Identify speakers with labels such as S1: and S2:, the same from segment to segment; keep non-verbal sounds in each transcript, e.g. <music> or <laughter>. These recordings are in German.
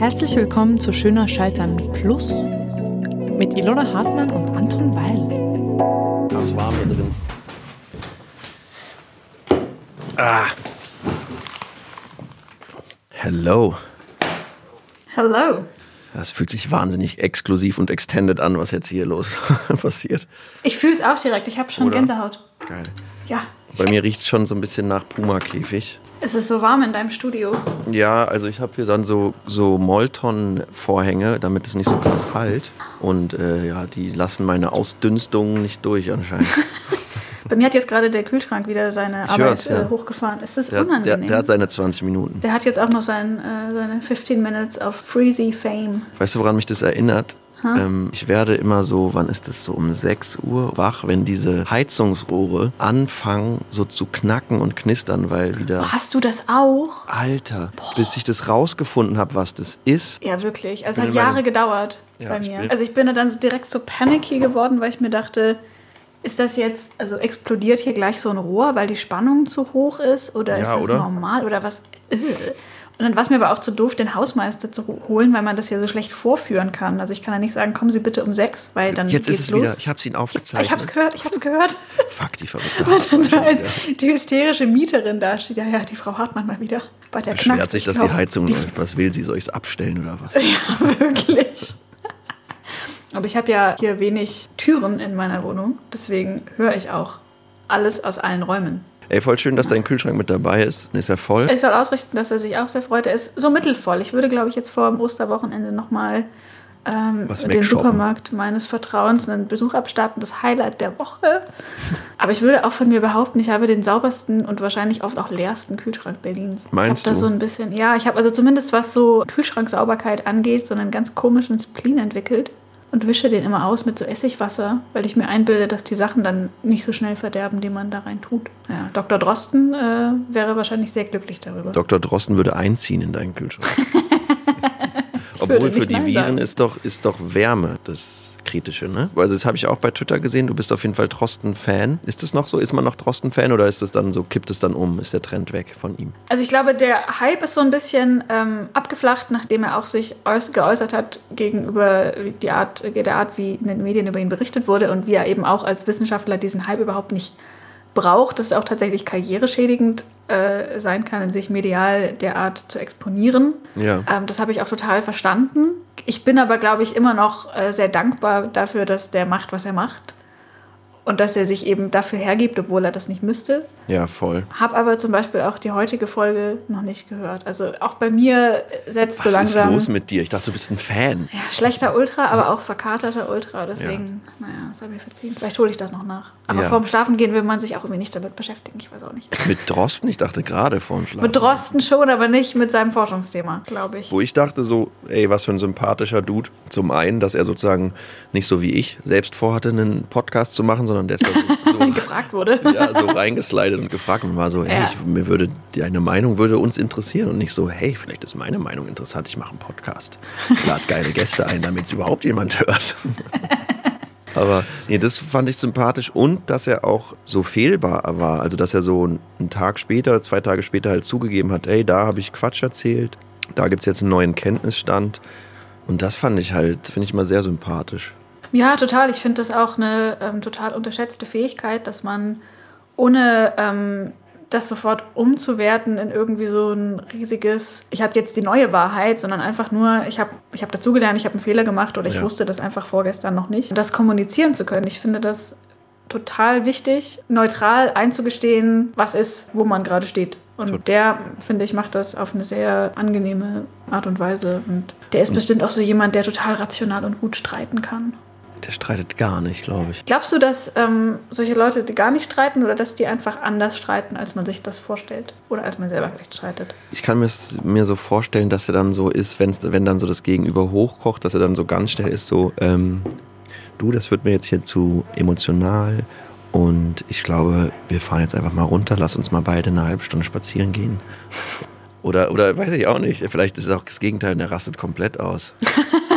S1: Herzlich willkommen zu Schöner Scheitern Plus mit Ilona Hartmann und Anton Weil.
S2: Das war mir drin. Ah. Hello.
S3: Hello.
S2: Das fühlt sich wahnsinnig exklusiv und extended an, was jetzt hier los <laughs> passiert.
S3: Ich fühle es auch direkt. Ich habe schon
S2: Oder?
S3: Gänsehaut.
S2: Geil.
S3: Ja.
S2: Bei mir riecht es schon so ein bisschen nach Puma-Käfig.
S3: Es ist so warm in deinem Studio.
S2: Ja, also ich habe hier dann so, so Molton-Vorhänge, damit es nicht so krass halt. Und äh, ja, die lassen meine Ausdünstungen nicht durch anscheinend. <laughs>
S3: Bei mir hat jetzt gerade der Kühlschrank wieder seine
S2: Ich
S3: Arbeit
S2: ja.
S3: äh, hochgefahren. Es ist
S2: Der, der,
S3: unangenehm.
S2: der hat seine 20 Minuten.
S3: Der hat jetzt auch noch sein, äh, seine 15 Minutes of Freezy Fame.
S2: Weißt du, woran mich das erinnert? Ähm, ich werde immer so, wann ist das so, um 6 Uhr wach, wenn diese Heizungsrohre anfangen so zu knacken und knistern, weil wieder...
S3: Oh, hast du das auch?
S2: Alter, bis ich das rausgefunden habe, was das ist.
S3: Ja, wirklich. Also es hat Jahre gedauert
S2: Ja,
S3: bei
S2: ich
S3: mir.
S2: bin-
S3: Also ich bin dann direkt so panicky geworden, weil ich mir dachte, ist das jetzt, also explodiert hier gleich so ein Rohr, weil die Spannung zu hoch ist? Oder
S2: Ja,
S3: ist das
S2: oder?
S3: normal? Oder was? Und dann war es mir aber auch zu doof, den Hausmeister zu holen, weil man das ja so schlecht vorführen kann. Also ich kann ja nicht sagen, kommen Sie bitte um sechs, weil dann
S2: Jetzt
S3: geht's
S2: ist es
S3: los.
S2: wieder, ich habe es Ihnen aufgezeichnet.
S3: ich hab's gehört, ich hab's gehört. <laughs>
S2: Fuck, die verrückte <laughs>
S3: Und dann so als die hysterische Mieterin da steht, ja, ja, die Frau Hartmann mal wieder. Bei der
S2: Beschwert
S3: knackt
S2: sich,
S3: sich
S2: dass die
S3: auch.
S2: Heizung läuft. Was will sie? Soll ich es abstellen oder was? <laughs>
S3: Ja, wirklich. Aber ich habe ja hier wenig Türen in meiner Wohnung, deswegen höre ich auch alles aus allen Räumen.
S2: Ey, voll schön, dass dein Kühlschrank mit dabei ist. Ist er voll?
S3: Ich soll ausrichten, dass er sich auch sehr freut. Er ist so mittelvoll. Ich würde, glaube ich, jetzt vor dem Osterwochenende nochmal ähm, den. Supermarkt meines Vertrauens einen Besuch abstarten, das Highlight der Woche. Aber ich würde auch von mir behaupten, ich habe den saubersten und wahrscheinlich oft auch leersten Kühlschrank Berlins.
S2: Meinst
S3: ich habe da so ein bisschen, ja, ich habe also zumindest was so Kühlschranksauberkeit angeht, so einen ganz komischen Spleen entwickelt und wische den immer aus mit so Essigwasser, weil ich mir einbilde, dass die Sachen dann nicht so schnell verderben, die man da rein tut. Ja, Dr. Drosten äh, wäre wahrscheinlich sehr glücklich darüber.
S2: Dr. Drosten würde einziehen in deinen Kühlschrank. <laughs> Obwohl für die Viren
S3: sagen.
S2: ist doch, ist doch Wärme das Kritische, ne? Also das habe ich auch bei Twitter gesehen. Du bist auf jeden Fall Drosten-Fan. Ist das noch so? Ist man noch Drosten-Fan oder ist das dann so, kippt es dann um? Ist der Trend weg von ihm?
S3: Also ich glaube, der Hype ist so ein bisschen ähm, abgeflacht, nachdem er auch sich äuß- geäußert hat gegenüber die Art, der Art, wie in den Medien über ihn berichtet wurde und wie er eben auch als Wissenschaftler diesen Hype überhaupt nicht braucht, dass es auch tatsächlich karriereschädigend äh, sein kann, sich medial derart zu exponieren.
S2: Ja.
S3: Ähm, das habe ich auch total verstanden. Ich bin aber, glaube ich, immer noch äh, sehr dankbar dafür, dass der macht, was er macht. Und dass er sich eben dafür hergibt, obwohl er das nicht müsste.
S2: Ja, voll.
S3: Habe aber zum Beispiel auch die heutige Folge noch nicht gehört. Also auch bei mir setzt
S2: Was
S3: so langsam.
S2: ist los mit dir? Ich dachte, du bist ein Fan.
S3: ja, schlechter Ultra, aber auch verkaterter Ultra. Deswegen, naja, das habe ich verziehen. Vielleicht hole ich das noch nach. Aber
S2: Ja.
S3: vorm Schlafen gehen will man sich auch irgendwie nicht damit beschäftigen. Ich weiß auch nicht.
S2: Mit Drosten? Ich dachte gerade vorm Schlafen.
S3: Mit Drosten schon, aber nicht mit seinem Forschungsthema, glaube ich.
S2: Wo ich dachte so, ey, was für ein sympathischer Dude. Zum einen, dass er sozusagen nicht so wie ich selbst vorhatte, einen Podcast zu machen, sondern der ist da <laughs> so, so,
S3: gefragt wurde.
S2: ja, so reingeslidet und gefragt und war so, hey,
S3: Ja.
S2: ich, mir würde deine Meinung würde uns interessieren und nicht so, hey, vielleicht ist meine Meinung interessant, ich mache einen Podcast. Ich lade geile Gäste ein, damit es überhaupt jemand hört. <laughs> Aber nee, das fand ich sympathisch und dass er auch so fehlbar war. Also, dass er so einen Tag später, zwei Tage später halt zugegeben hat, ey, da habe ich Quatsch erzählt, da gibt es jetzt einen neuen Kenntnisstand. Und das fand ich halt, finde ich mal sehr sympathisch.
S3: Ja, total. Ich finde das auch eine ähm, total unterschätzte Fähigkeit, dass man ohne ähm, das sofort umzuwerten in irgendwie so ein riesiges, ich habe jetzt die neue Wahrheit, sondern einfach nur, ich habe ich hab dazugelernt, ich habe einen Fehler gemacht oder ich
S2: Ja.
S3: wusste das einfach vorgestern noch nicht. Das kommunizieren zu können, ich finde das total wichtig, neutral einzugestehen, was ist, wo man gerade steht. Und der, finde ich, macht das auf eine sehr angenehme Art und Weise. Und der ist bestimmt auch so jemand, der total rational und gut streiten kann.
S2: Der streitet gar nicht, glaube ich.
S3: Glaubst du, dass ähm, solche Leute gar nicht streiten oder dass die einfach anders streiten, als man sich das vorstellt? Oder als man selber vielleicht streitet?
S2: Ich kann mir so vorstellen, dass er dann so ist, wenn's, wenn dann so das Gegenüber hochkocht, dass er dann so ganz schnell ist, so, ähm, du, das wird mir jetzt hier zu emotional und ich glaube, wir fahren jetzt einfach mal runter, lass uns mal beide eine halbe Stunde spazieren gehen. <laughs> Oder, oder weiß ich auch nicht, vielleicht ist es auch das Gegenteil, der rastet komplett aus. <laughs>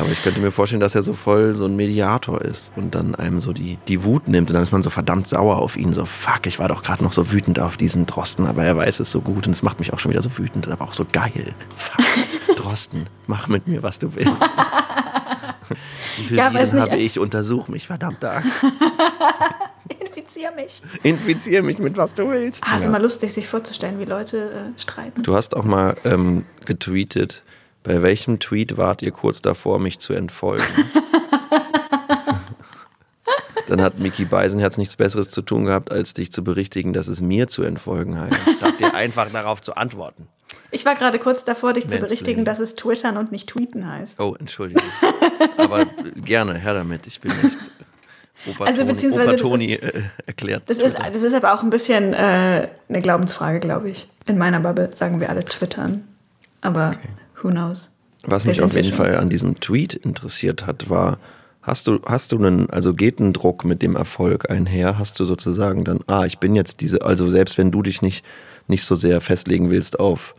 S2: Aber ich könnte mir vorstellen, dass er so voll so ein Mediator ist und dann einem so die, die Wut nimmt und dann ist man so verdammt sauer auf ihn. So, fuck, ich war doch gerade noch so wütend auf diesen Drosten, aber er weiß es so gut und es macht mich auch schon wieder so wütend, aber auch so geil. Fuck, <laughs> Drosten, mach mit mir, was du willst. <laughs> Wie viel
S3: Ja,
S2: Viren habe ich? Untersuch mich, verdammte Axt. <laughs>
S3: Infizier mich.
S2: Infizier mich mit, was du willst.
S3: Ah, ist
S2: Ja.
S3: immer lustig, sich vorzustellen, wie Leute äh, streiten.
S2: Du hast auch mal ähm, getweetet, bei welchem Tweet wart ihr kurz davor, mich zu entfolgen? <laughs> Dann hat Mickey Beisenherz nichts Besseres zu tun gehabt, als dich zu berichtigen, dass es mir zu entfolgen heißt, statt dir einfach darauf zu antworten.
S3: Ich war gerade kurz davor, dich zu berichtigen, dass es Twittern und nicht Tweeten heißt.
S2: Oh, Entschuldigung. Aber gerne, her damit. Ich bin nicht Opa
S3: Also,
S2: Toni,
S3: beziehungsweise
S2: Opa
S3: das ist-
S2: Toni äh, erklärt.
S3: Das ist, das ist aber auch ein bisschen äh, eine Glaubensfrage, glaube ich. In meiner Bubble sagen wir alle Twittern. Aber who knows?
S2: Was mich auf jeden? Fall an diesem Tweet interessiert hat, war, hast du, hast du einen, also geht ein Druck mit dem Erfolg einher? Hast du sozusagen dann, ah, ich bin jetzt diese, also selbst wenn du dich nicht, nicht so sehr festlegen willst auf,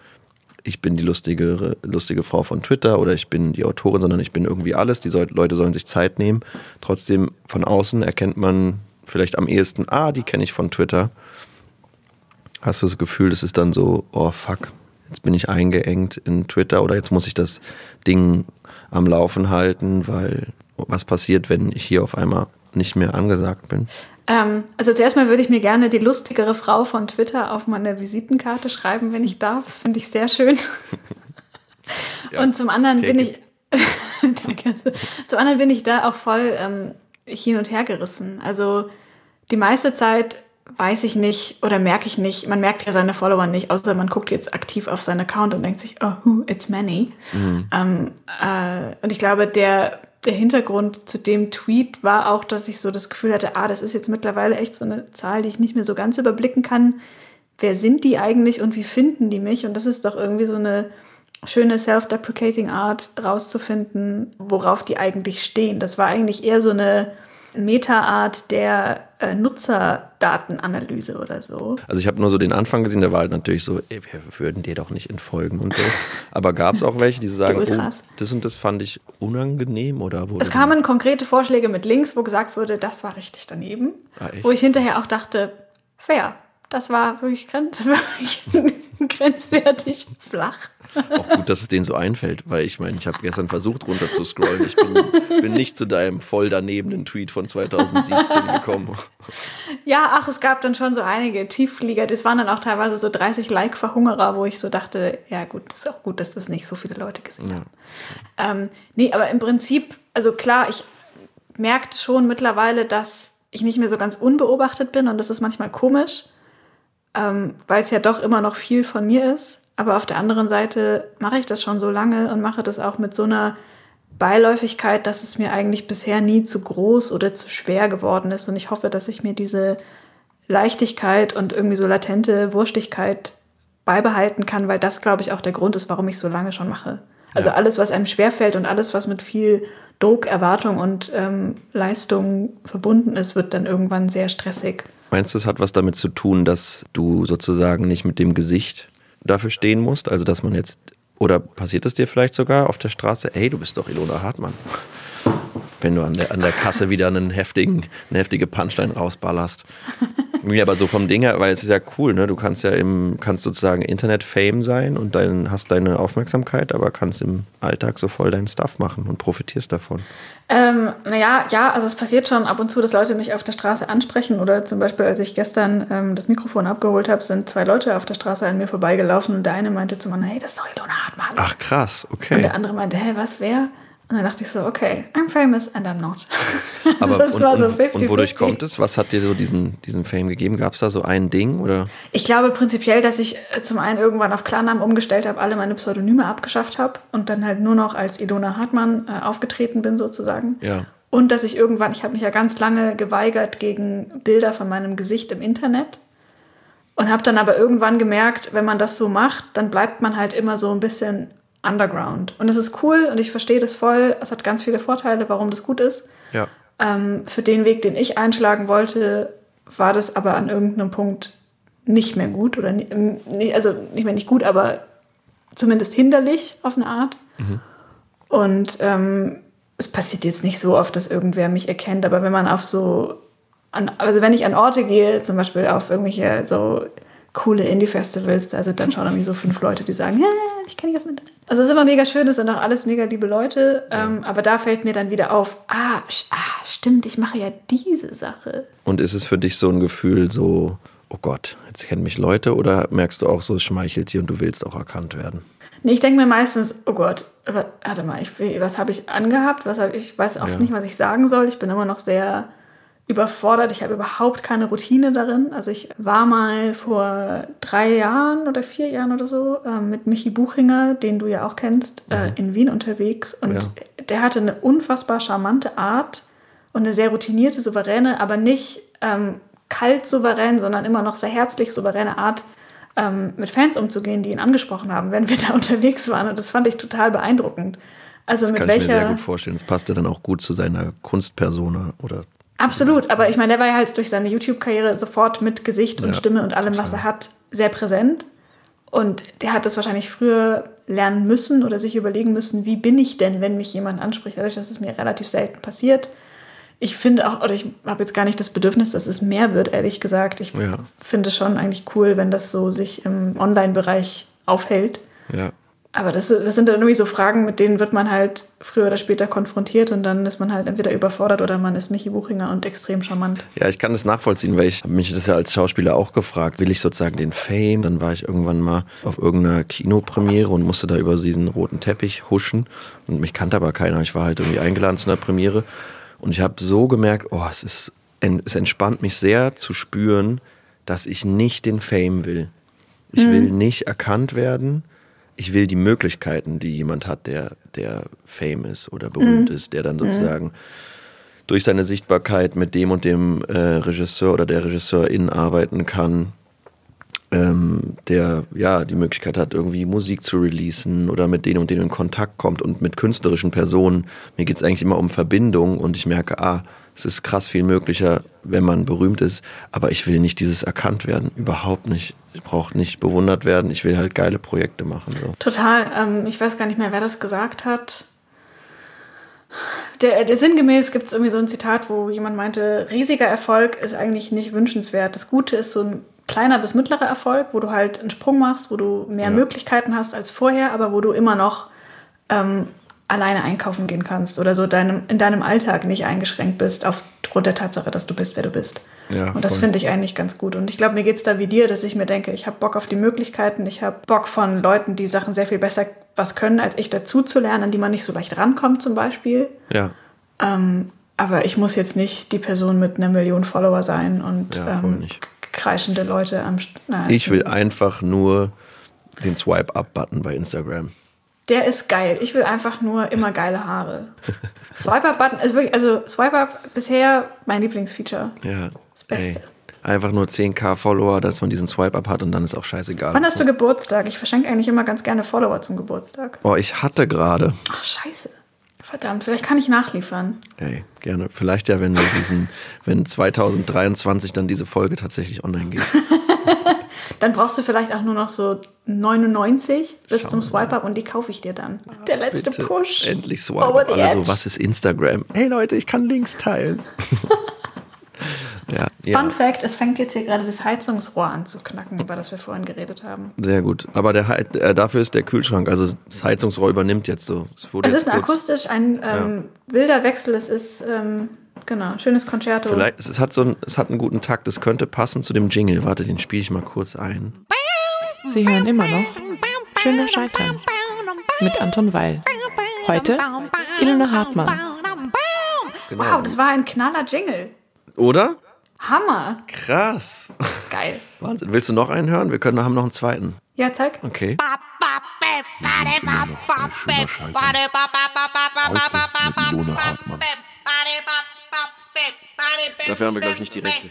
S2: ich bin die lustige, lustige Frau von Twitter oder ich bin die Autorin, sondern ich bin irgendwie alles, die soll, Leute sollen sich Zeit nehmen. Trotzdem von außen erkennt man vielleicht am ehesten, ah, die kenne ich von Twitter. Hast du das Gefühl, das ist dann so, oh fuck, jetzt bin ich eingeengt in Twitter oder jetzt muss ich das Ding am Laufen halten, weil was passiert, wenn ich hier auf einmal nicht mehr angesagt bin?
S3: Ähm, also zuerst mal würde ich mir gerne die lustigere Frau von Twitter auf meine Visitenkarte schreiben, wenn ich darf. Das finde ich sehr schön. <laughs>
S2: Ja,
S3: und zum anderen bin ich, <laughs> Danke. zum anderen bin ich da auch voll ähm, hin und her gerissen. Also die meiste Zeit weiß ich nicht oder merke ich nicht, man merkt ja seine Follower nicht, außer man guckt jetzt aktiv auf seinen Account und denkt sich, oh, it's many. Ähm, äh, und ich glaube, der, der Hintergrund zu dem Tweet war auch, dass ich so das Gefühl hatte, ah, das ist jetzt mittlerweile echt so eine Zahl, die ich nicht mehr so ganz überblicken kann. Wer sind die eigentlich und wie finden die mich? Und das ist doch irgendwie so eine schöne self-deprecating Art rauszufinden, worauf die eigentlich stehen. Das war eigentlich eher so eine Meta-Art der äh, Nutzerdatenanalyse oder so.
S2: Also ich habe nur so den Anfang gesehen, der war halt natürlich so, ey, wir würden dir doch nicht entfolgen und so. <laughs> Aber gab es auch welche, die sagen, oh,
S3: Ultras.
S2: das und das fand ich unangenehm oder wurde
S3: Es kamen konkrete Vorschläge mit Links, wo gesagt wurde, das war richtig daneben.
S2: Ah,
S3: wo ich hinterher auch dachte, fair. Das war wirklich, grenz wirklich <laughs> <laughs> grenzwertig flach.
S2: Auch gut, dass es denen so einfällt, weil ich meine, ich habe gestern versucht runter zu scrollen. Ich bin, bin nicht zu deinem voll danebenen Tweet von 2017 gekommen.
S3: Ja, ach, es gab dann schon so einige Tiefflieger. Das waren dann auch teilweise so 30 Like-Verhungerer, wo ich so dachte, ja gut, ist auch gut, dass das nicht so viele Leute gesehen haben. Ähm, nee, aber im Prinzip, also klar, ich merke schon mittlerweile, dass ich nicht mehr so ganz unbeobachtet bin und das ist manchmal komisch, ähm, weil es ja doch immer noch viel von mir ist. Aber auf der anderen Seite mache ich das schon so lange und mache das auch mit so einer Beiläufigkeit, dass es mir eigentlich bisher nie zu groß oder zu schwer geworden ist. Und ich hoffe, dass ich mir diese Leichtigkeit und irgendwie so latente Wurstigkeit beibehalten kann, weil das, glaube ich, auch der Grund ist, warum ich so lange schon mache. Also
S2: Ja.
S3: alles, was einem schwerfällt und alles, was mit viel Druck, Erwartung und ähm, Leistung verbunden ist, wird dann irgendwann sehr stressig.
S2: Meinst du, es hat was damit zu tun, dass du sozusagen nicht mit dem Gesicht dafür stehen musst? Also, dass man jetzt, oder passiert es dir vielleicht sogar auf der Straße, hey, du bist doch Ilona Hartmann. Wenn du an der, an der Kasse wieder einen heftigen, eine heftige Punchline rausballerst. <laughs> Nee, aber so vom Ding her, weil es ist ja cool, ne? Du kannst ja im, kannst sozusagen Internet-Fame sein und dein, hast deine Aufmerksamkeit, aber kannst im Alltag so voll deinen Stuff machen und profitierst davon.
S3: Ähm, naja, ja, also es passiert schon ab und zu, dass Leute mich auf der Straße ansprechen oder zum Beispiel, als ich gestern ähm, das Mikrofon abgeholt habe, sind zwei Leute auf der Straße an mir vorbeigelaufen und der eine meinte zum anderen, hey, das ist doch Ilona Hartmann.
S2: Ach krass,
S3: Und
S2: okay.
S3: der andere meinte, hä, was, wer? Und dann dachte ich so, okay, I'm famous and I'm not. <laughs>
S2: Aber
S3: das
S2: und,
S3: war so
S2: und,
S3: 50-50.
S2: und wodurch kommt es? Was hat dir so diesen, diesen Fame gegeben? Gab es da so ein Ding oder?
S3: Ich glaube prinzipiell, dass ich äh, zum einen irgendwann auf Klarnamen umgestellt habe, alle meine Pseudonyme abgeschafft habe und dann halt nur noch als Ilona Hartmann äh, aufgetreten bin sozusagen.
S2: Ja.
S3: Und dass ich irgendwann, ich habe mich ja ganz lange geweigert gegen Bilder von meinem Gesicht im Internet und habe dann aber irgendwann gemerkt, wenn man das so macht, dann bleibt man halt immer so ein bisschen underground. Und es ist cool und ich verstehe das voll. Es hat ganz viele Vorteile, warum das gut ist.
S2: Ja.
S3: Ähm, für den Weg, den ich einschlagen wollte, war das aber an irgendeinem Punkt nicht mehr gut oder ni- ähm, nicht, also nicht mehr nicht gut, aber zumindest hinderlich auf eine Art. Und ähm, es passiert jetzt nicht so oft, dass irgendwer mich erkennt, aber wenn man auf so, an, also wenn ich an Orte gehe, zum Beispiel auf irgendwelche so coole Indie-Festivals, da sind dann schon irgendwie so fünf Leute, die sagen, ja, ich kenne dem Internet. Also es ist immer mega schön, das sind auch alles mega liebe Leute, ähm, aber da fällt mir dann wieder auf, ah, ah, stimmt, ich mache ja diese Sache.
S2: Und ist es für dich so ein Gefühl, so, oh Gott, jetzt kennen mich Leute oder merkst du auch so, es schmeichelt dir und du willst auch erkannt werden?
S3: Nee, ich denke mir meistens, oh Gott, warte mal, ich, was habe ich angehabt? Was hab, ich weiß oft ja. nicht, was ich sagen soll. Ich bin immer noch sehr überfordert. Ich habe überhaupt keine Routine darin. Also ich war mal vor drei Jahren oder vier Jahren oder so äh, mit Michi Buchinger, den du ja auch kennst, äh, mhm. in Wien unterwegs. Und ja. der hatte eine unfassbar charmante Art und eine sehr routinierte, souveräne, aber nicht ähm, kalt souverän, sondern immer noch sehr herzlich souveräne Art, ähm, mit Fans umzugehen, die ihn angesprochen haben, wenn wir <laughs> da unterwegs waren. Und das fand ich total beeindruckend. Also
S2: das
S3: mit
S2: kann
S3: welcher.
S2: Ich mir sehr gut vorstellen. Das passte dann auch gut zu seiner Kunstpersona oder.
S3: Absolut, aber ich meine, der war ja halt durch seine YouTube-Karriere sofort mit Gesicht und ja, Stimme und allem, was er hat, sehr präsent. Und der hat das wahrscheinlich früher lernen müssen oder sich überlegen müssen, wie bin ich denn, wenn mich jemand anspricht. Dadurch, dass es mir relativ selten passiert, ich finde auch, oder ich habe jetzt gar nicht das Bedürfnis, dass es mehr wird, ehrlich gesagt. Ich ja. finde es schon eigentlich cool, wenn das so sich im Online-Bereich aufhält.
S2: Ja.
S3: Aber das, das sind dann irgendwie so Fragen, mit denen wird man halt früher oder später konfrontiert und dann ist man halt entweder überfordert oder man ist Michi Buchinger und extrem charmant.
S2: Ja, ich kann das nachvollziehen, weil ich habe mich das ja als Schauspieler auch gefragt, will ich sozusagen den Fame? Dann war ich irgendwann mal auf irgendeiner Kinopremiere und musste da über diesen roten Teppich huschen und mich kannte aber keiner. Ich war halt irgendwie eingeladen zu einer Premiere und ich habe so gemerkt, oh, es ist, es entspannt mich sehr zu spüren, dass ich nicht den Fame will. Ich mhm. will nicht erkannt werden. Ich will die Möglichkeiten, die jemand hat, der, der Fame ist oder berühmt mhm. ist, der dann mhm. sozusagen mhm. durch seine Sichtbarkeit mit dem und dem äh, Regisseur oder der Regisseurin arbeiten kann, ähm, der ja die Möglichkeit hat, irgendwie Musik zu releasen oder mit denen und denen in Kontakt kommt und mit künstlerischen Personen. Mir geht es eigentlich immer um Verbindung und ich merke, ah, es ist krass viel möglicher, wenn man berühmt ist, aber ich will nicht dieses erkannt werden, überhaupt nicht. Ich brauche nicht bewundert werden, ich will halt geile Projekte machen. So.
S3: Total. Ähm, ich weiß gar nicht mehr, wer das gesagt hat. Der, der sinngemäß gibt es irgendwie so ein Zitat, wo jemand meinte, riesiger Erfolg ist eigentlich nicht wünschenswert. Das Gute ist so ein kleiner bis mittlerer Erfolg, wo du halt einen Sprung machst, wo du mehr ja. Möglichkeiten hast als vorher, aber wo du immer noch ähm, alleine einkaufen gehen kannst oder so deinem, in deinem Alltag nicht eingeschränkt bist aufgrund der Tatsache, dass du bist, wer du bist. Ja, und das finde ich eigentlich ganz gut. Und ich glaube, mir geht es da wie dir, dass ich mir denke, ich habe Bock auf die Möglichkeiten, ich habe Bock von Leuten, die Sachen sehr viel besser was können, als ich dazu zu lernen, an die man nicht so leicht rankommt zum Beispiel.
S2: Ja.
S3: Ähm, aber ich muss jetzt nicht die Person mit einer Million Follower sein und ja, ähm, kreischende Leute am.
S2: Na, ich will einfach nur den Swipe-Up-Button bei Instagram.
S3: Der ist geil. Ich will einfach nur immer geile Haare. Swipe-Up-Button ist wirklich, also Swipe-Up bisher mein Lieblingsfeature.
S2: Ja.
S3: Das Beste. Ey.
S2: Einfach nur 10k Follower, dass man diesen Swipe-Up hat und dann ist auch scheißegal.
S3: Wann hast du Geburtstag? Ich verschenke eigentlich immer ganz gerne Follower zum Geburtstag.
S2: Oh, ich hatte gerade.
S3: Ach, scheiße. Verdammt, vielleicht kann ich nachliefern.
S2: Ey, gerne. Vielleicht ja, wenn wir diesen, wenn 2023 dann diese Folge tatsächlich online geht. <laughs>
S3: dann brauchst du vielleicht auch nur noch so 99 bis Schau zum Swipe-Up und die kaufe ich dir dann. Ah, Der letzte Bitte. Push.
S2: Endlich Swipe-Up. Also, was ist Instagram? Hey Leute, ich kann Links teilen. <laughs>
S3: Ja, Fun ja. Fact: Es fängt jetzt hier gerade das Heizungsrohr an zu knacken, über das wir vorhin geredet haben.
S2: Sehr gut. Aber der, äh, dafür ist der Kühlschrank, also das Heizungsrohr übernimmt jetzt so.
S3: Es, es ist ein akustisch ein ähm, ja. wilder Wechsel. Es ist ähm, genau schönes Concerto.
S2: Vielleicht, es, hat so ein, es hat einen guten Takt. Es könnte passen zu dem Jingle. Warte, den spiele ich mal kurz ein.
S1: Sie hören immer noch Schöner Scheitern mit Anton Weil. Heute Ilona Hartmann.
S3: Genau. Wow, das war ein knaller Jingle.
S2: Oder?
S3: Hammer.
S2: Krass.
S3: Geil. <laughs>
S2: Wahnsinn. Willst du noch einen hören? Wir können, haben noch einen zweiten.
S3: Ja, zeig.
S2: Okay. Dafür haben wir, glaube ich, nicht die Rechte.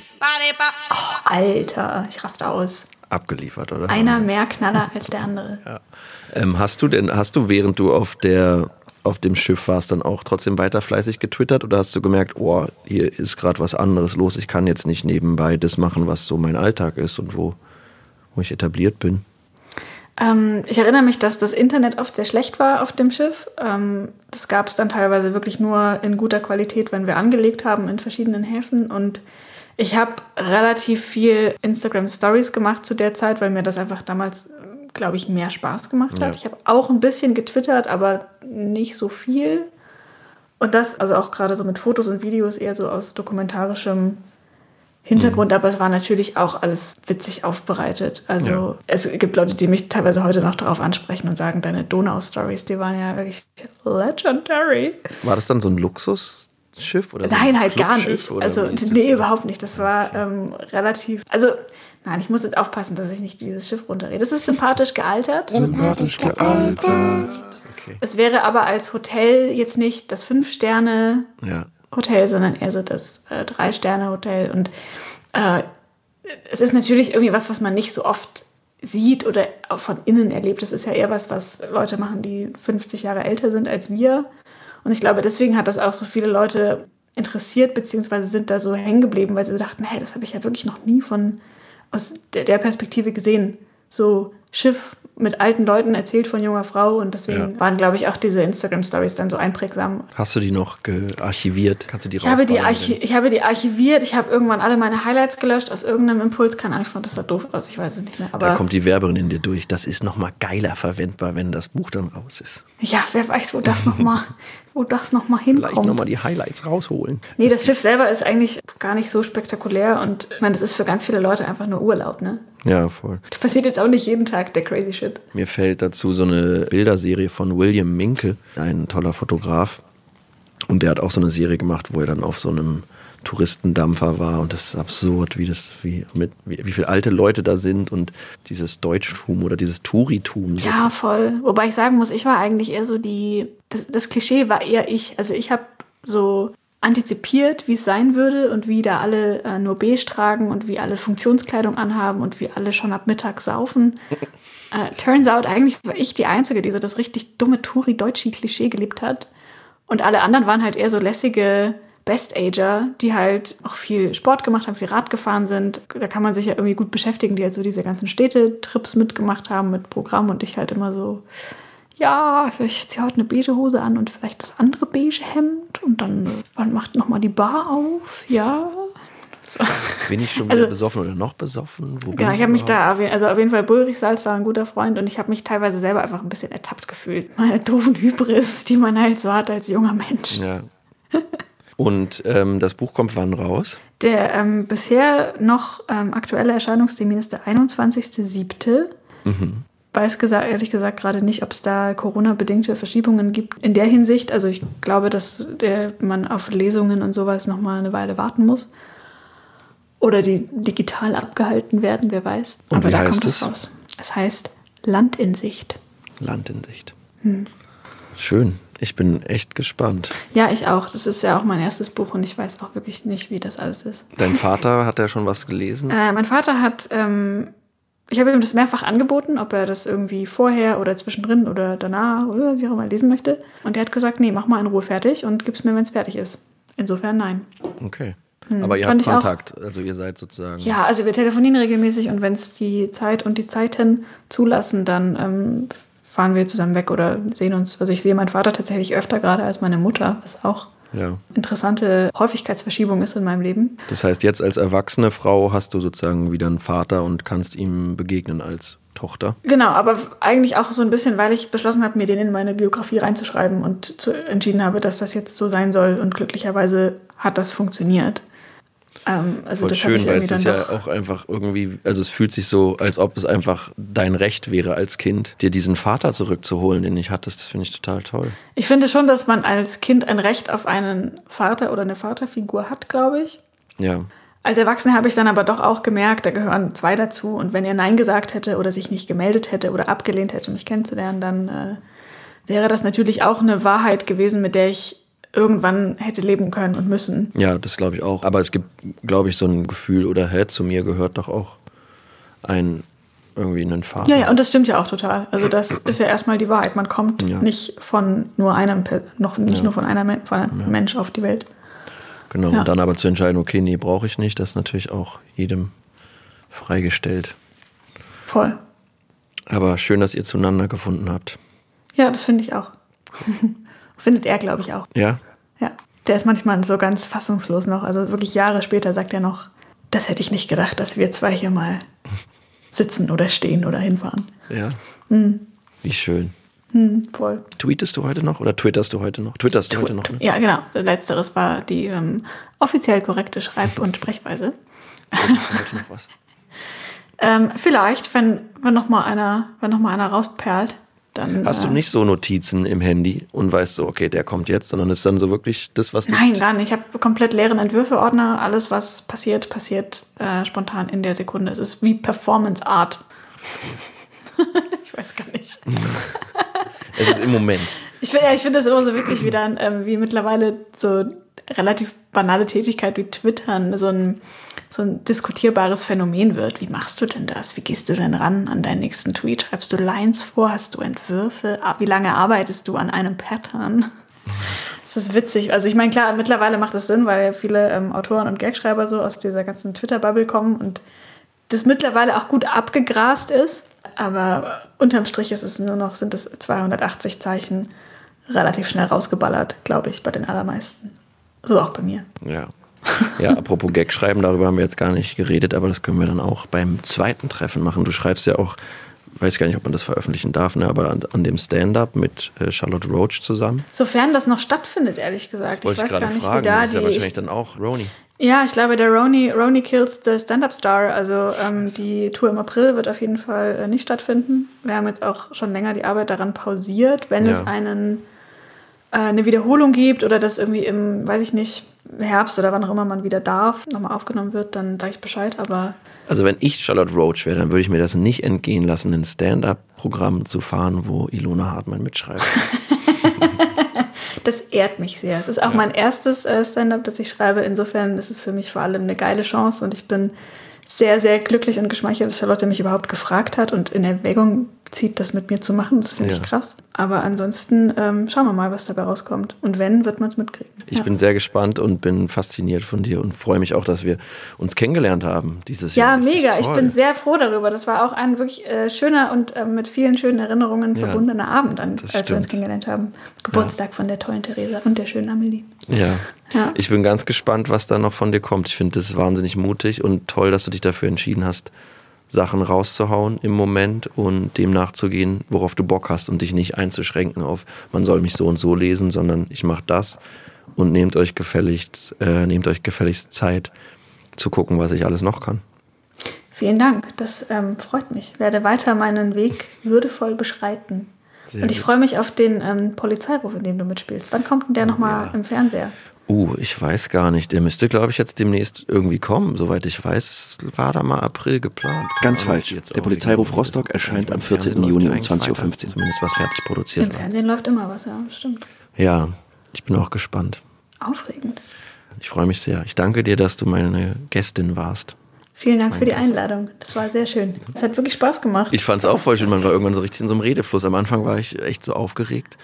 S3: Oh, Alter, ich raste aus.
S2: Abgeliefert, oder?
S3: Einer mehr Knaller als der andere. <laughs>
S2: Ja. Ähm, hast du denn, hast du, während du auf der auf dem Schiff warst, dann auch trotzdem weiter fleißig getwittert oder hast du gemerkt, oh, hier ist gerade was anderes los, ich kann jetzt nicht nebenbei das machen, was so mein Alltag ist und wo, wo ich etabliert bin?
S3: Ähm, ich erinnere mich, dass das Internet oft sehr schlecht war auf dem Schiff. Ähm, das gab es dann teilweise wirklich nur in guter Qualität, wenn wir angelegt haben in verschiedenen Häfen. Und ich habe relativ viel Instagram Stories gemacht zu der Zeit, weil mir das einfach damals, glaube ich, mehr Spaß gemacht hat.
S2: Ja.
S3: Ich habe auch ein bisschen getwittert, aber nicht so viel. Und das, also auch gerade so mit Fotos und Videos eher so aus dokumentarischem Hintergrund, aber es war natürlich auch alles witzig aufbereitet. Also
S2: Ja.
S3: es gibt Leute, die mich teilweise heute noch darauf ansprechen und sagen, deine Donau-Stories, die waren ja wirklich legendary.
S2: War das dann so ein Luxusschiff? Oder so
S3: Nein,
S2: ein
S3: halt gar nicht. Also nee, überhaupt nicht. Das war ähm, relativ, also nein, ich muss jetzt aufpassen, dass ich nicht dieses Schiff runterrede. Das ist sympathisch gealtert.
S2: Sympathisch gealtert. Okay.
S3: Es wäre aber als Hotel jetzt nicht das Fünf-Sterne-
S2: Ja.
S3: Hotel, sondern eher so das äh, Drei-Sterne-Hotel. Und äh, es ist natürlich irgendwie was, was man nicht so oft sieht oder auch von innen erlebt. Das ist ja eher was, was Leute machen, die 50 Jahre älter sind als wir. Und ich glaube, deswegen hat das auch so viele Leute interessiert, beziehungsweise sind da so hängen geblieben, weil sie dachten, hey, das habe ich ja wirklich noch nie von aus der, der Perspektive gesehen. So Schiff mit alten Leuten erzählt von junger Frau und deswegen
S2: Ja.
S3: waren, glaube ich, auch diese Instagram-Stories dann so einprägsam.
S2: Hast du die noch archiviert? Kannst du die
S3: Ich habe, die archi ich habe die archiviert, ich habe irgendwann alle meine Highlights gelöscht aus irgendeinem Impuls. Keine Ahnung, ich fand das sah doof aus, ich weiß es nicht mehr.
S2: Da
S3: Aber
S2: kommt die Werberin in dir durch. Das ist noch mal geiler verwendbar, wenn das Buch dann raus ist.
S3: ja, wer weiß, wo das nochmal <laughs> wo das noch mal
S2: Vielleicht
S3: hinkommt.
S2: noch mal die Highlights rausholen.
S3: nee, das Schiff selber ist eigentlich gar nicht so spektakulär und ich meine, das ist für ganz viele Leute einfach nur Urlaub, ne?
S2: Ja, voll.
S3: Das passiert jetzt auch nicht jeden Tag, der crazy shit.
S2: Mir fällt dazu so eine Bilderserie von William Minke, ein toller Fotograf. Und der hat auch so eine Serie gemacht, wo er dann auf so einem Touristendampfer war. Und das ist absurd, wie das, wie, mit, wie, wie viele alte Leute da sind und dieses Deutschtum oder dieses Touritum. So.
S3: Ja, voll. Wobei ich sagen muss, ich war eigentlich eher so die. Das, das Klischee war eher ich. Also ich habe so antizipiert, wie es sein würde und wie da alle äh, nur beige tragen und wie alle Funktionskleidung anhaben und wie alle schon ab Mittag saufen. Äh, turns out, eigentlich war ich die Einzige, die so das richtig dumme Touri-Deutschi-Klischee gelebt hat. Und alle anderen waren halt eher so lässige Best-Ager, die halt auch viel Sport gemacht haben, viel Rad gefahren sind. Da kann man sich ja irgendwie gut beschäftigen, die halt so diese ganzen Städtetrips mitgemacht haben mit Programm und ich halt immer so, ja, ich ziehe heute eine beige Hose an und vielleicht das andere beige Hemd und dann, wann macht nochmal die Bar auf? Ja. <laughs>
S2: Bin ich schon wieder
S3: Also-
S2: besoffen oder noch besoffen? Wo bin
S3: Genau, ich habe mich da, also auf jeden Fall Bullrichsalz war ein guter Freund und ich habe mich teilweise selber einfach ein bisschen ertappt gefühlt. Meine doofen Hybris, die man halt so hat als junger Mensch.
S2: Ja. Und ähm, das Buch kommt wann raus?
S3: Der ähm, bisher noch ähm, aktuelle Erscheinungstermin ist der 21.07. Weiß gesa ehrlich gesagt gerade nicht, ob es da Corona-bedingte Verschiebungen gibt in der Hinsicht. Also ich glaube, dass der, man auf Lesungen und sowas noch mal eine Weile warten muss. Oder die digital abgehalten werden, wer weiß.
S2: Und
S3: Aber da
S2: heißt
S3: kommt es
S2: es?
S3: raus. Es heißt Land in Sicht.
S2: Land in Sicht.
S3: Hm.
S2: Schön. Ich bin echt gespannt.
S3: Ja, ich auch. Das ist ja auch mein erstes Buch und ich weiß auch wirklich nicht, wie das alles ist.
S2: Dein Vater hat ja schon was gelesen?
S3: Äh, mein Vater hat, ähm, ich habe ihm das mehrfach angeboten, ob er das irgendwie vorher oder zwischendrin oder danach oder wie auch immer lesen möchte. Und er hat gesagt, nee, mach mal in Ruhe fertig und gib's mir, wenn es fertig ist. Insofern nein.
S2: Okay. Aber ihr
S3: Hm,
S2: habt. Kontakt, also ihr seid sozusagen.
S3: Ja, also wir telefonieren regelmäßig und wenn es die Zeit und die Zeiten zulassen, dann ähm, fahren wir zusammen weg oder sehen uns. Also ich sehe meinen Vater tatsächlich öfter gerade als meine Mutter, was auch
S2: ja.
S3: interessante Häufigkeitsverschiebung ist in meinem Leben.
S2: Das heißt, jetzt als erwachsene Frau hast du sozusagen wieder einen Vater und kannst ihm begegnen als Tochter.
S3: Genau, aber eigentlich auch so ein bisschen, weil ich beschlossen habe, mir den in meine Biografie reinzuschreiben und zu, entschieden habe, dass das jetzt so sein soll. Und glücklicherweise hat das funktioniert. Ähm, also
S2: Voll
S3: das
S2: schön, weil es ist ja auch einfach irgendwie, also es fühlt sich so, als ob es einfach dein Recht wäre als Kind, dir diesen Vater zurückzuholen, den ich hattest. Das finde ich total toll.
S3: Ich finde schon, dass man als Kind ein Recht auf einen Vater oder eine Vaterfigur hat, glaube ich.
S2: Ja.
S3: Als Erwachsene habe ich dann aber doch auch gemerkt, da gehören zwei dazu. Und wenn er Nein gesagt hätte oder sich nicht gemeldet hätte oder abgelehnt hätte, mich kennenzulernen, dann äh, wäre das natürlich auch eine Wahrheit gewesen, mit der ich irgendwann hätte leben können und müssen.
S2: Ja, das glaube ich auch. Aber es gibt, glaube ich, so ein Gefühl, oder hä, zu mir gehört doch auch ein irgendwie einen Vater.
S3: Ja, ja, und das stimmt ja auch total. Also das ist ja erstmal die Wahrheit. Man kommt
S2: Ja.
S3: nicht von nur einem, noch nicht
S2: Ja.
S3: nur von einer Men von einem Mensch auf die Welt.
S2: Genau.
S3: Ja.
S2: Und dann aber zu entscheiden, okay, nee, brauche ich nicht, das ist natürlich auch jedem freigestellt.
S3: Voll.
S2: Aber schön, dass ihr zueinander gefunden habt.
S3: Ja, das finde ich auch. <laughs> Findet er, glaube ich, auch.
S2: Ja?
S3: Ja. Der ist manchmal so ganz fassungslos noch. Also wirklich Jahre später sagt er noch, das hätte ich nicht gedacht, dass wir zwei hier mal sitzen oder stehen oder hinfahren.
S2: Ja.
S3: Hm.
S2: Wie schön.
S3: Hm, voll.
S2: Tweetest du heute noch oder twitterst du heute noch? Twitterst du heute noch? Ne?
S3: Ja, genau. Letzteres war die ähm, offiziell korrekte Schreib- und Sprechweise.
S2: Twitterst du heute noch was? <laughs>
S3: Ähm, vielleicht, wenn, wenn noch mal einer, wenn noch mal einer rausperlt, dann.
S2: Hast du
S3: äh,
S2: nicht so Notizen im Handy und weißt so, okay, der kommt jetzt, sondern ist dann so wirklich das, was du.
S3: Nein, gar nicht. Ich habe komplett leeren Entwürfe-Ordner. Alles, was passiert, passiert äh, spontan in der Sekunde. Es ist wie Performance Art. <laughs> ich weiß gar nicht.
S2: Es ist im Moment. <laughs>
S3: Ich finde ja, ich find das immer so witzig, wie dann, ähm, wie mittlerweile so relativ banale Tätigkeit wie Twittern so ein, so ein diskutierbares Phänomen wird. Wie machst du denn das? Wie gehst du denn ran an deinen nächsten Tweet? Schreibst du Lines vor? Hast du Entwürfe? Ah, Wie lange arbeitest du an einem Pattern? <laughs> Das ist witzig. Also ich meine, klar, mittlerweile macht das Sinn, weil ja viele ähm, Autoren und Gagschreiber so aus dieser ganzen Twitter-Bubble kommen und das mittlerweile auch gut abgegrast ist. Aber unterm Strich ist es nur noch, sind es 280 Zeichen relativ schnell rausgeballert, glaube ich, bei den allermeisten. So auch bei mir.
S2: Ja. Ja, apropos Gag schreiben, darüber haben wir jetzt gar nicht geredet, aber das können wir dann auch beim zweiten Treffen machen. Du schreibst ja auch, weiß gar nicht, ob man das veröffentlichen darf, ne, aber an, an dem Stand-up mit äh, Charlotte Roach zusammen.
S3: Sofern das noch stattfindet, ehrlich gesagt.
S2: Wollte
S3: ich weiß gar nicht,
S2: fragen.
S3: wie da
S2: das ist ja
S3: die.
S2: wahrscheinlich
S3: Ich,
S2: dann auch Roni.
S3: ja, ich glaube, der Roni, Roni Kills the Stand-Up Star. Also ähm, die Tour im April wird auf jeden Fall äh, nicht stattfinden. Wir haben jetzt auch schon länger die Arbeit daran pausiert. Wenn
S2: Ja.
S3: es einen, eine Wiederholung gibt oder das irgendwie im, weiß ich nicht, Herbst oder wann auch immer man wieder darf, nochmal aufgenommen wird, dann sage ich Bescheid. Aber
S2: Also wenn ich Charlotte Roach wäre, dann würde ich mir das nicht entgehen lassen, ein Stand-up-Programm zu fahren, wo Ilona Hartmann mitschreibt. <laughs>
S3: das ehrt mich sehr. Es ist auch
S2: Ja.
S3: mein erstes äh, Stand-up, das ich schreibe. Insofern ist es für mich vor allem eine geile Chance und ich bin sehr, sehr glücklich und geschmeichelt, dass Charlotte mich überhaupt gefragt hat und in Erwägung zieht, das mit mir zu machen. Das finde
S2: Ja.
S3: ich krass. Aber ansonsten ähm, schauen wir mal, was dabei rauskommt. Und wenn, wird man es mitkriegen.
S2: Ich
S3: ja.
S2: bin sehr gespannt und bin fasziniert von dir und freue mich auch, dass wir uns kennengelernt haben dieses
S3: ja,
S2: Jahr. Richtig
S3: mega. Ich
S2: toll.
S3: bin sehr froh darüber. Das war auch ein wirklich äh, schöner und äh, mit vielen schönen Erinnerungen
S2: Ja,
S3: verbundener Abend,
S2: das
S3: als wir uns
S2: stimmt.
S3: kennengelernt haben. Geburtstag von der tollen Theresa und der schönen Amelie.
S2: Ja.
S3: Ja.
S2: Ich bin ganz gespannt, was da noch von dir kommt. Ich finde das wahnsinnig mutig und toll, dass du dich dafür entschieden hast, Sachen rauszuhauen im Moment und dem nachzugehen, worauf du Bock hast und dich nicht einzuschränken auf, man soll mich so und so lesen, sondern ich mache das und nehmt euch gefälligst, äh, nehmt euch gefälligst Zeit zu gucken, was ich alles noch kann.
S3: Vielen Dank, das ähm, freut mich. Ich werde weiter meinen Weg würdevoll beschreiten.
S2: Sehr
S3: und ich freue mich auf den ähm, Polizeiruf, in dem du mitspielst. Wann kommt denn der nochmal
S2: ja.
S3: im Fernseher?
S2: Uh, ich weiß gar nicht. Der müsste, glaube ich, jetzt demnächst irgendwie kommen. Soweit ich weiß, es war da mal April geplant.
S4: Ganz
S2: Aber
S4: falsch.
S2: jetzt
S4: Der Polizeiruf Rostock erscheint am 14.
S2: Fernsehen
S4: Juni um
S2: eigentlich
S4: 20.15 Uhr.
S2: Zumindest was fertig
S3: Im
S2: produziert war.
S3: Fernsehen läuft immer was, ja, stimmt.
S2: Ja, ich bin auch gespannt.
S3: Aufregend.
S2: Ich freue mich sehr. Ich danke dir, dass du meine Gästin warst.
S3: Vielen Dank für die
S2: Mein Gast.
S3: Einladung. Das war sehr schön. Es hat wirklich Spaß gemacht.
S2: Ich fand es auch voll schön. Man war irgendwann so richtig in so einem Redefluss. Am Anfang war ich echt so aufgeregt.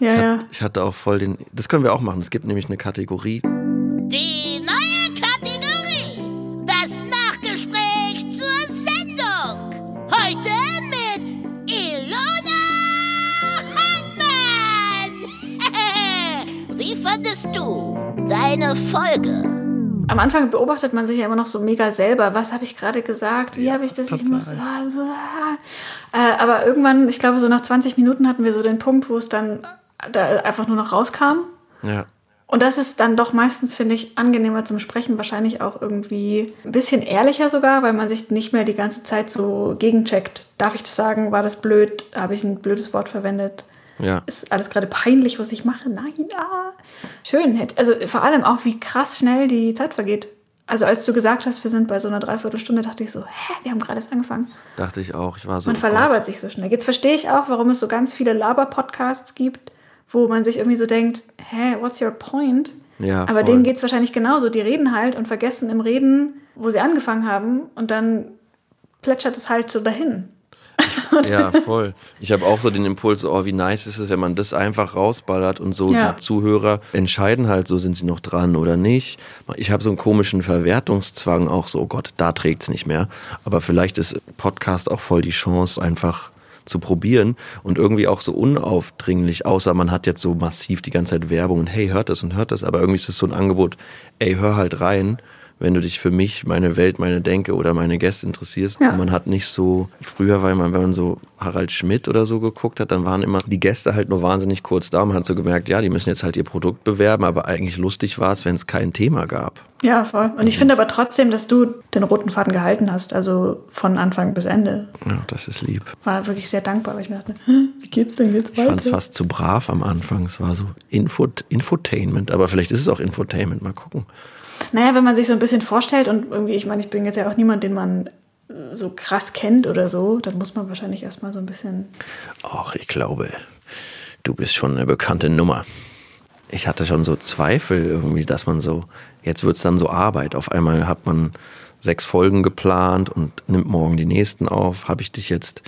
S3: Ja,
S2: Ich,
S3: ja.
S2: hat, ich hatte auch voll den. Das können wir auch machen. Es gibt nämlich eine Kategorie.
S5: Die neue Kategorie. Das Nachgespräch zur Sendung. Heute mit Ilona Hartmann. <laughs> Wie fandest du deine Folge?
S3: Am Anfang beobachtet man sich ja immer noch so mega selber. Was habe ich gerade gesagt? Wie
S2: Ja,
S3: habe ich das? Ich muss. Äh, aber irgendwann, ich glaube, so nach 20 Minuten hatten wir so den Punkt, wo es dann da einfach nur noch rauskam.
S2: Ja.
S3: Und das ist dann doch meistens, finde ich, angenehmer zum Sprechen, wahrscheinlich auch irgendwie ein bisschen ehrlicher sogar, weil man sich nicht mehr die ganze Zeit so gegencheckt. Darf ich das sagen? War das blöd? Habe ich ein blödes Wort verwendet?
S2: Ja.
S3: Ist alles gerade peinlich, was ich mache? Nein, ah. Schön. Also vor allem auch, wie krass schnell die Zeit vergeht. Also als du gesagt hast, wir sind bei so einer Dreiviertelstunde, dachte ich so, hä, wir haben gerade erst angefangen.
S2: Dachte ich auch. Ich war so.
S3: Man verlabert sich so schnell. Jetzt verstehe ich auch, warum es so ganz viele Laber-Podcasts gibt, wo man sich irgendwie so denkt, hä, what's your point?
S2: Ja,
S3: Aber
S2: voll.
S3: denen geht es wahrscheinlich genauso. Die reden halt und vergessen im Reden, wo sie angefangen haben und dann plätschert es halt so dahin. <laughs> <laughs>
S2: Ja, voll. Ich habe auch so den Impuls, oh, wie nice ist es, wenn man das einfach rausballert und so
S3: Ja.
S2: die Zuhörer entscheiden halt, so sind sie noch dran oder nicht. Ich habe so einen komischen Verwertungszwang auch so, oh Gott, da trägt es nicht mehr. Aber vielleicht ist Podcast auch voll die Chance, einfach zu probieren und irgendwie auch so unaufdringlich, außer man hat jetzt so massiv die ganze Zeit Werbung und hey, hört das und hört das, aber irgendwie ist es so ein Angebot, ey, hör halt rein wenn du dich für mich, meine Welt, meine Denke oder meine Gäste interessierst.
S3: Ja.
S2: Und man hat nicht so, früher war man, wenn man so Harald Schmidt oder so geguckt hat, dann waren immer die Gäste halt nur wahnsinnig kurz da. Man hat so gemerkt, ja, die müssen jetzt halt ihr Produkt bewerben, aber eigentlich lustig war es, wenn es kein Thema gab.
S3: Ja, voll. Und ich finde aber trotzdem, dass du den roten Faden gehalten hast, also von Anfang bis Ende.
S2: Ja, das ist lieb.
S3: War wirklich sehr dankbar, weil ich mir dachte, "Hä, wie geht's denn jetzt
S2: Ich fand es
S3: weiter?
S2: fast zu brav am Anfang. Es war so Info Infotainment, aber vielleicht ist es auch Infotainment. Mal gucken.
S3: Naja, wenn man sich so ein bisschen vorstellt und irgendwie, ich meine, ich bin jetzt ja auch niemand, den man äh, so krass kennt oder so, dann muss man wahrscheinlich erstmal so ein bisschen.
S2: Ach, ich glaube, du bist schon eine bekannte Nummer. Ich hatte schon so Zweifel irgendwie, dass man so, jetzt wird es dann so Arbeit. Auf einmal hat man sechs Folgen geplant und nimmt morgen die nächsten auf. Habe ich dich jetzt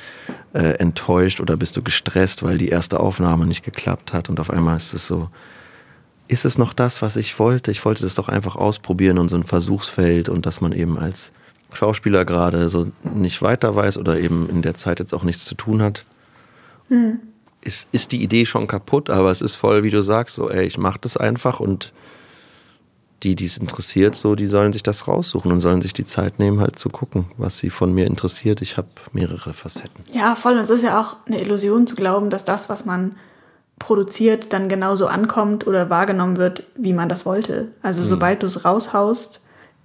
S2: äh, enttäuscht oder bist du gestresst, weil die erste Aufnahme nicht geklappt hat? Und auf einmal ist es so, ist es noch das, was ich wollte? Ich wollte das doch einfach ausprobieren und so ein Versuchsfeld und dass man eben als Schauspieler gerade so nicht weiter weiß oder eben in der Zeit jetzt auch nichts zu tun hat ist, ist die Idee schon kaputt, aber es ist voll, wie du sagst, so, ey, ich mach das einfach und die, die es interessiert, so, die sollen sich das raussuchen und sollen sich die Zeit nehmen, halt zu gucken, was sie von mir interessiert. Ich habe mehrere Facetten.
S3: Ja, voll. Und es ist ja auch eine Illusion zu glauben, dass das, was man produziert, dann genauso ankommt oder wahrgenommen wird, wie man das wollte. Also sobald du es raushaust,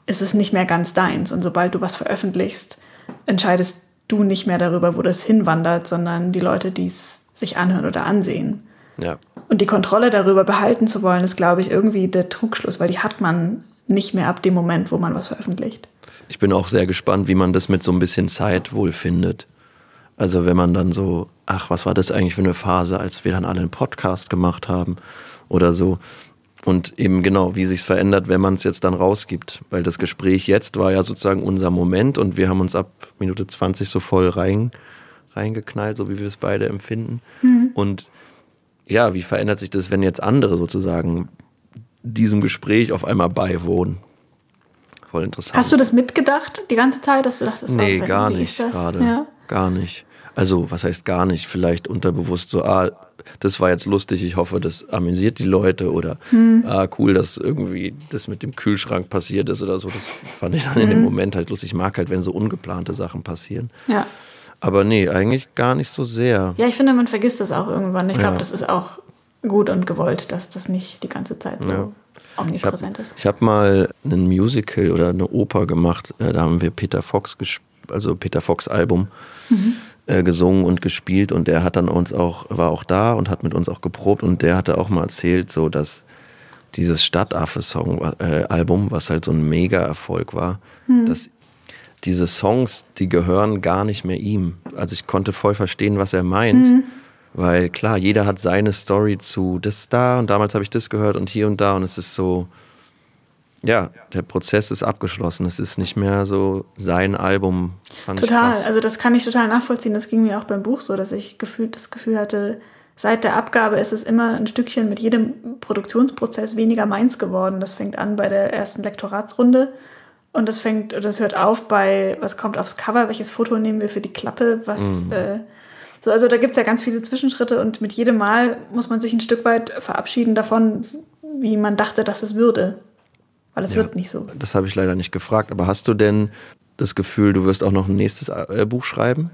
S3: ist es nicht mehr ganz deins. Und sobald du was veröffentlichst, entscheidest du nicht mehr darüber, wo das hinwandert, sondern die Leute, die es sich anhören oder ansehen.
S2: Ja.
S3: Und die Kontrolle darüber behalten zu wollen, ist, glaube ich, irgendwie der Trugschluss, weil die hat man nicht mehr ab dem Moment, wo man was veröffentlicht.
S2: Ich bin auch sehr gespannt, wie man das mit so ein bisschen Zeit wohl findet. Also wenn man dann so, ach, was war das eigentlich für eine Phase, als wir dann alle einen Podcast gemacht haben oder so. Und eben genau, wie sich's verändert, wenn man es jetzt dann rausgibt. Weil das Gespräch jetzt war ja sozusagen unser Moment und wir haben uns ab Minute 20 so voll rein, reingeknallt, so wie wir es beide empfinden. Und ja, wie verändert sich das, wenn jetzt andere sozusagen diesem Gespräch auf einmal beiwohnen? Voll interessant.
S3: Hast du das mitgedacht die ganze Zeit, dass du dachtest,
S2: Nee,
S3: so,
S2: gar
S3: wie
S2: nicht
S3: ist das?
S2: gerade.
S3: Ja.
S2: Gar nicht. Also, was heißt gar nicht? Vielleicht unterbewusst so, ah, das war jetzt lustig, ich hoffe, das amüsiert die Leute oder
S3: Hm.
S2: ah, cool, dass irgendwie das mit dem Kühlschrank passiert ist oder so. Das fand ich dann in dem
S3: Hm.
S2: Moment halt lustig. Ich mag halt, wenn so ungeplante Sachen passieren.
S3: ja.
S2: Aber nee, eigentlich gar nicht so sehr.
S3: Ja, ich finde, man vergisst das auch irgendwann. Ich glaube,
S2: Ja.
S3: das ist auch gut und gewollt, dass das nicht die ganze Zeit so
S2: Ja. Ich habe
S3: omnipräsent ist.
S2: hab mal einen Musical oder eine Oper gemacht. Äh, Da haben wir Peter Fox, also Peter Fox Album äh, gesungen und gespielt und der hat dann uns auch, war auch da und hat mit uns auch geprobt und der hatte auch mal erzählt, so dass dieses Stadtaffe-Song-Album, was halt so ein Mega-Erfolg war, dass diese Songs, die gehören gar nicht mehr ihm. Also ich konnte voll verstehen, was er meint. Weil klar, jeder hat seine Story zu das da und damals habe ich das gehört und hier und da und es ist so, ja, der Prozess ist abgeschlossen. Es ist nicht mehr so sein Album. Fand
S3: Total. Also das kann ich total nachvollziehen. Das ging mir auch beim Buch so, dass ich gefühlt das Gefühl hatte, seit der Abgabe ist es immer ein Stückchen mit jedem Produktionsprozess weniger meins geworden. Das fängt an bei der ersten Lektoratsrunde und das fängt, das hört auf bei, was kommt aufs Cover, welches Foto nehmen wir für die Klappe, was äh, so, also da gibt es ja ganz viele Zwischenschritte und mit jedem Mal muss man sich ein Stück weit verabschieden davon, wie man dachte, dass es würde. Weil es
S2: Ja.
S3: wird nicht so.
S2: Das habe ich leider nicht gefragt. Aber hast du denn das Gefühl, du wirst auch noch ein nächstes äh, Buch schreiben?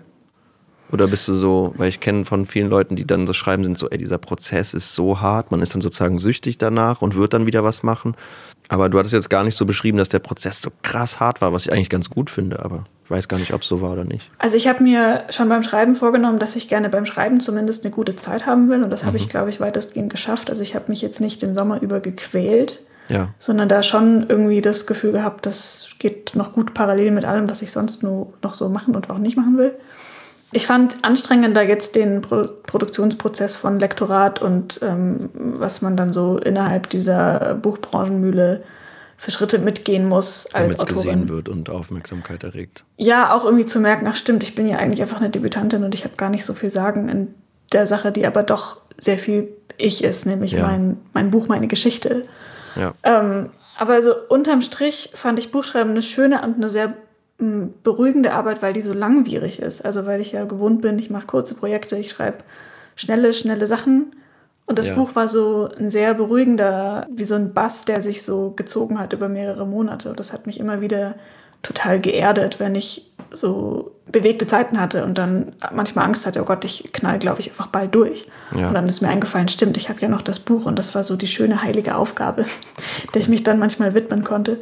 S2: Oder bist du so, weil ich kenne von vielen Leuten, die dann so schreiben, sind so, ey, dieser Prozess ist so hart, man ist dann sozusagen süchtig danach und wird dann wieder was machen. Aber du hattest jetzt gar nicht so beschrieben, dass der Prozess so krass hart war, was ich eigentlich ganz gut finde, aber ich weiß gar nicht, ob es so war oder nicht.
S3: Also ich habe mir schon beim Schreiben vorgenommen, dass ich gerne beim Schreiben zumindest eine gute Zeit haben will. Und das habe ich, glaube ich, weitestgehend geschafft. Also ich habe mich jetzt nicht den Sommer über gequält,
S2: Ja.
S3: sondern da schon irgendwie das Gefühl gehabt, das geht noch gut parallel mit allem, was ich sonst nur noch so machen und auch nicht machen will. Ich fand anstrengender jetzt den Pro Produktionsprozess von Lektorat und ähm, was man dann so innerhalb dieser Buchbranchenmühle für Schritte mitgehen muss als
S2: Damit es
S3: Autorin.
S2: gesehen wird und Aufmerksamkeit erregt.
S3: Ja, auch irgendwie zu merken, ach stimmt, ich bin ja eigentlich einfach eine Debütantin und ich habe gar nicht so viel sagen in der Sache, die aber doch sehr viel ich ist, nämlich
S2: Ja.
S3: mein, mein Buch, meine Geschichte.
S2: Ja.
S3: Ähm, aber so unterm Strich fand ich Buchschreiben eine schöne und eine sehr beruhigende Arbeit, weil die so langwierig ist. Also weil ich ja gewohnt bin, ich mache kurze Projekte, ich schreibe schnelle, schnelle Sachen. Und das
S2: Ja.
S3: Buch war so ein sehr beruhigender, wie so ein Bass, der sich so gezogen hat über mehrere Monate. Und das hat mich immer wieder total geerdet, wenn ich so bewegte Zeiten hatte und dann manchmal Angst hatte, oh Gott, ich knall, glaube ich, einfach bald durch.
S2: Ja.
S3: Und dann ist mir eingefallen, stimmt, ich habe ja noch das Buch und das war so die schöne heilige Aufgabe, <laughs> der ich mich dann manchmal widmen konnte.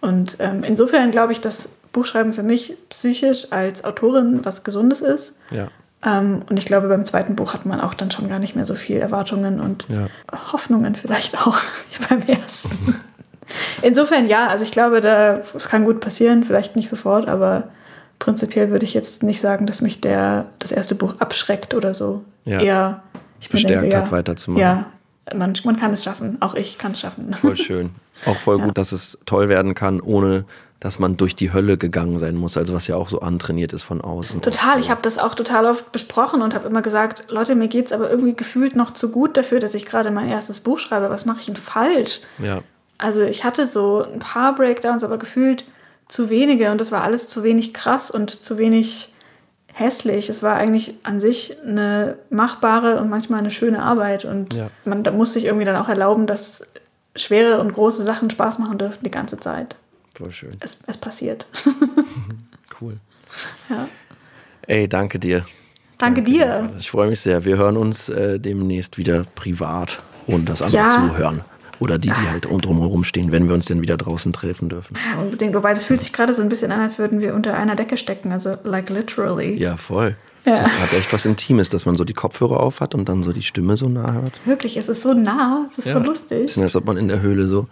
S3: Und ähm, insofern glaube ich, dass Buchschreiben für mich psychisch als Autorin was Gesundes ist.
S2: Ja.
S3: Ähm, und ich glaube, beim zweiten Buch hat man auch dann schon gar nicht mehr so viel Erwartungen und
S2: Ja.
S3: Hoffnungen vielleicht auch <laughs> wie beim ersten. <laughs> Insofern ja, also ich glaube, da, es kann gut passieren, vielleicht nicht sofort, aber prinzipiell würde ich jetzt nicht sagen, dass mich der, das erste Buch abschreckt oder so.
S2: Ja.
S3: Eher ich
S2: Bestärkt
S3: denke,
S2: hat, weiterzumachen.
S3: Ja, man, man kann es schaffen. Auch ich kann es schaffen.
S2: Voll schön. <laughs> Auch voll
S3: Ja.
S2: gut, dass es toll werden kann, ohne dass man durch die Hölle gegangen sein muss. Also was ja auch so antrainiert ist von außen.
S3: Total, ich habe das auch total oft besprochen und habe immer gesagt, Leute, mir geht es aber irgendwie gefühlt noch zu gut dafür, dass ich gerade mein erstes Buch schreibe. Was mache ich denn falsch?
S2: Ja,
S3: Also ich hatte so ein paar Breakdowns, aber gefühlt zu wenige und das war alles zu wenig krass und zu wenig hässlich. Es war eigentlich an sich eine machbare und manchmal eine schöne Arbeit und
S2: Ja.
S3: man da muss sich irgendwie dann auch erlauben, dass schwere und große Sachen Spaß machen dürfen die ganze Zeit.
S2: voll schön.
S3: Es, es passiert. <laughs>
S2: Cool.
S3: ja.
S2: Ey, danke dir.
S3: Danke dir.
S2: Ich freue mich sehr. Wir hören uns äh, demnächst wieder privat, ohne dass andere
S3: Ja.
S2: zuhören. Oder die, die halt um drumherum stehen, wenn wir uns denn wieder draußen treffen dürfen.
S3: Ja, unbedingt. Wobei das fühlt sich gerade so ein bisschen an, als würden wir unter einer Decke stecken. Also like literally.
S2: Ja, voll.
S3: Ja.
S2: Es ist, hat echt was Intimes, dass man so die Kopfhörer auf hat und dann so die Stimme so nah hört.
S3: Wirklich, es ist so nah. Es ist so
S2: Ja.
S3: lustig.
S2: Bisschen, als ob man in der Höhle so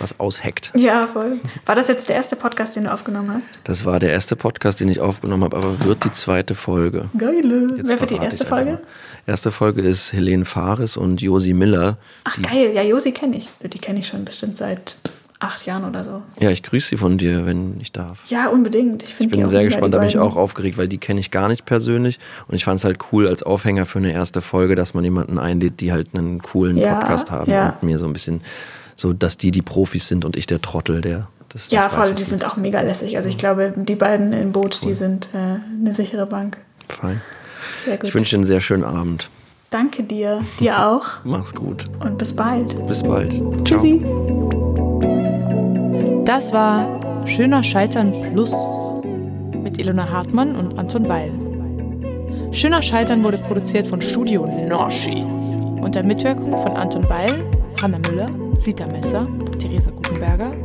S2: was ausheckt.
S3: Ja, voll. War das jetzt der erste Podcast, den du aufgenommen hast?
S2: Das war der erste Podcast, den ich aufgenommen habe, aber wird die zweite Folge.
S3: Geile.
S2: Jetzt
S3: Wer wird die erste
S2: einfach
S3: Folge?
S2: Erste Folge ist Helene Fares und Josi Miller.
S3: Ach, geil. Ja, Josi kenne ich. Die kenne ich schon bestimmt seit acht Jahren oder so.
S2: Ja, ich grüße sie von dir, wenn ich darf.
S3: Ja, unbedingt. Ich,
S2: Ich bin sehr gespannt, da bin ich auch aufgeregt, weil die kenne ich gar nicht persönlich. Und ich fand es halt cool als Aufhänger für eine erste Folge, dass man jemanden einlädt, die halt einen coolen
S3: Ja,
S2: Podcast haben
S3: ja.
S2: und mir so ein bisschen so, dass die die Profis sind und ich der Trottel, der das
S3: Ja, voll.
S2: weiß,
S3: Die sind auch mega lässig. Also ich glaube, die beiden im Boot,
S2: Cool.
S3: die sind äh, eine sichere Bank.
S2: Fein.
S3: Sehr gut.
S2: Ich wünsche dir einen sehr schönen Abend.
S3: Danke dir. Dir <laughs> auch.
S2: Mach's gut.
S3: Und bis bald.
S2: Bis bald. Ciao.
S3: Tschüssi.
S1: Das war Schöner Scheitern Plus mit Ilona Hartmann und Anton Weil. Schöner Scheitern wurde produziert von Studio Norschi unter Mitwirkung von Anton Weil, Hanna Müller, Sita Messer, Theresa Gutenberger